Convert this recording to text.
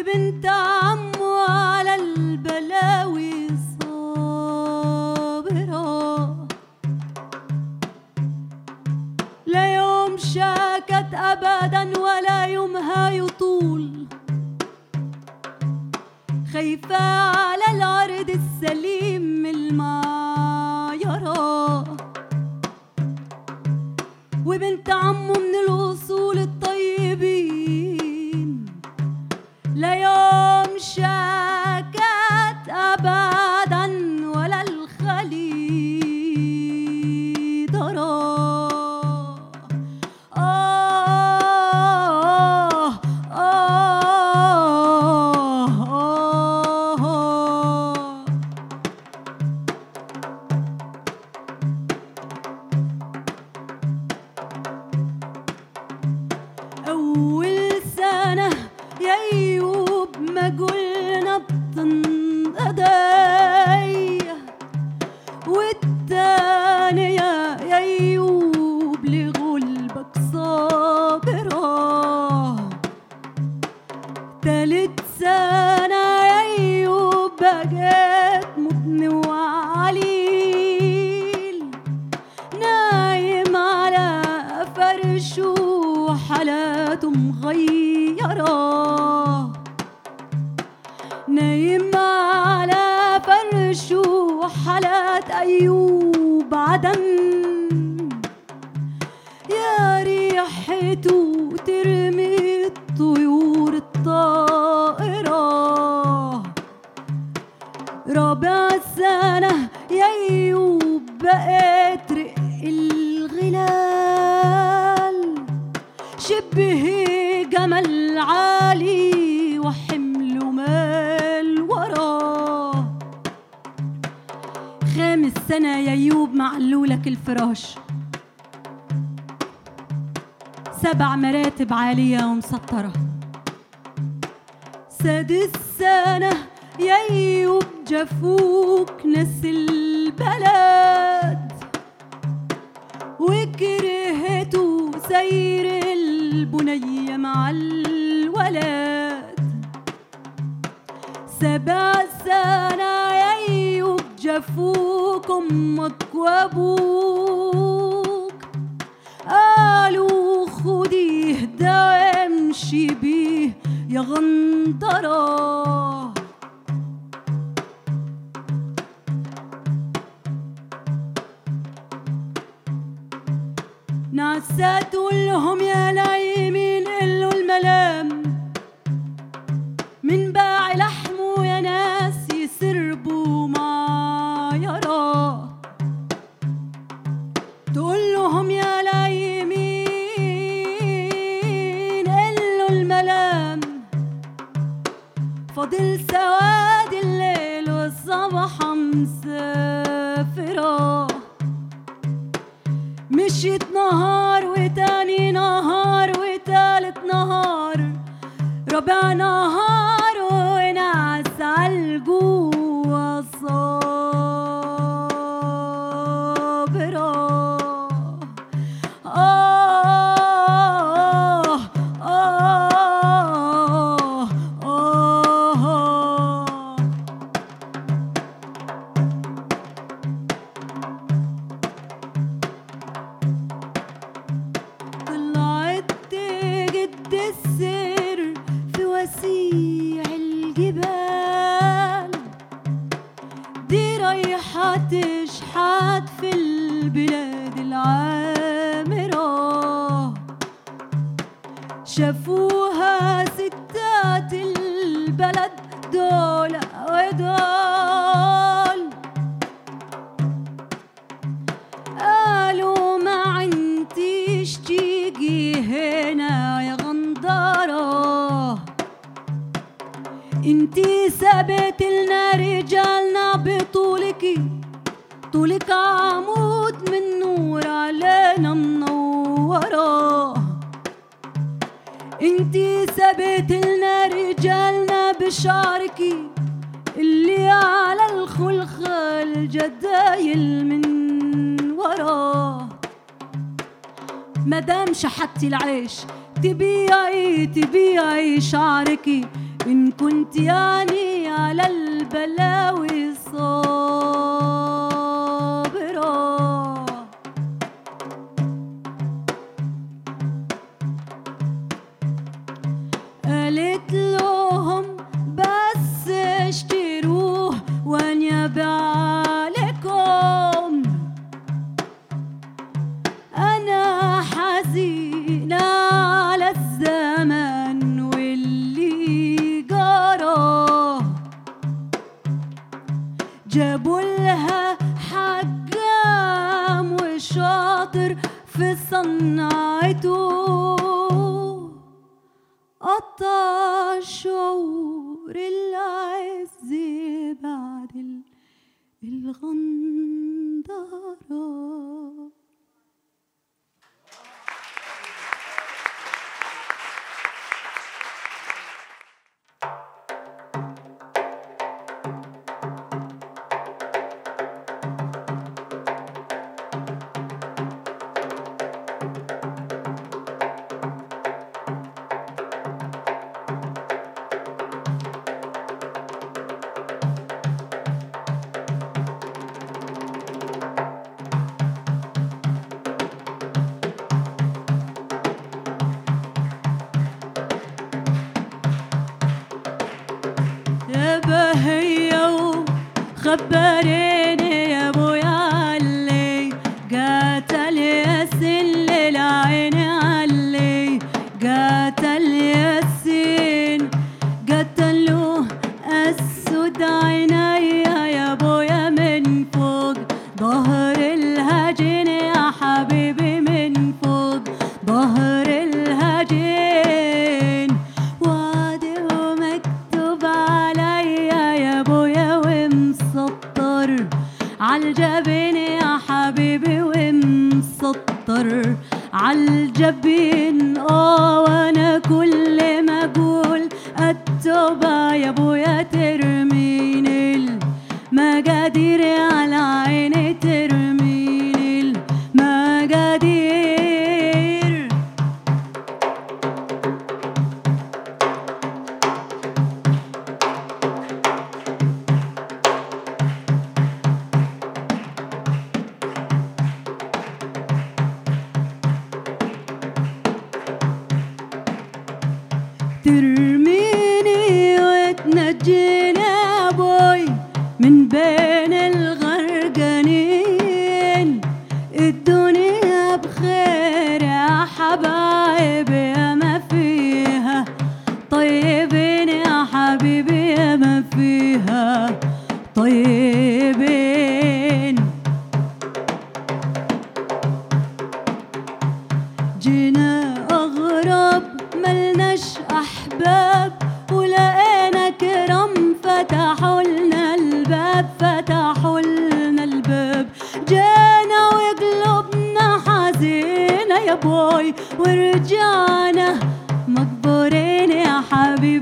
وبنت عمه على البلاوي صابرة. لا يوم شاكت أبدا ولا يومها يطول خايفة على العرض السليم المعيرة وبنت عمه من الأصول شاكت أبدا ولا الخلي درى آه آه آه. أول سنة يا عدم. يا ريحته ترمي الطيور الطائرة. رابع سنة يا أيوب بقيت رق الغلال. شبه جمل عالي أيوب معلولك الفراش. سبع مراتب عالية ومسطرة. سادس سنة يا أيوب جفوك ناس البلد. وكرهته سير البنية مع الولد. سبع سنة جفوك أمك وأبوك. قالوا خديه ده امشي بيه يا غندرة. نعسة تقولهم يا نايمين فاضل سواد الليل والصبح مسافرة. مشيت نهار وتاني نهار وتالت نهار. ربع نهار ونعس عالجوع صابرة البلد دول ودول. قالوا ما عنديش تيجي هنا يا غندرة انتي سابت لنا رجالنا بطولك. طولك عمود من نور علينا منورة. انتي سابت لنا رجالنا بشعركي اللي على الخلخة الجدايل من وراه. مدام شحتي العيش تبيعي تبيعي شعركي. إن كنت يعني على البلاوي صابرة. قالت لهم جابوا لها حكام وشاطر في صنعته. قطع شعور العز بعد الغندرات A repérer الدنيا بخير يا حبايب يا ما فيها. طيبين يا حبيبي يا ما فيها. طيبين. جينا أغرب ملناش أحباب. ورجعنا مقبورين يا حبيبي.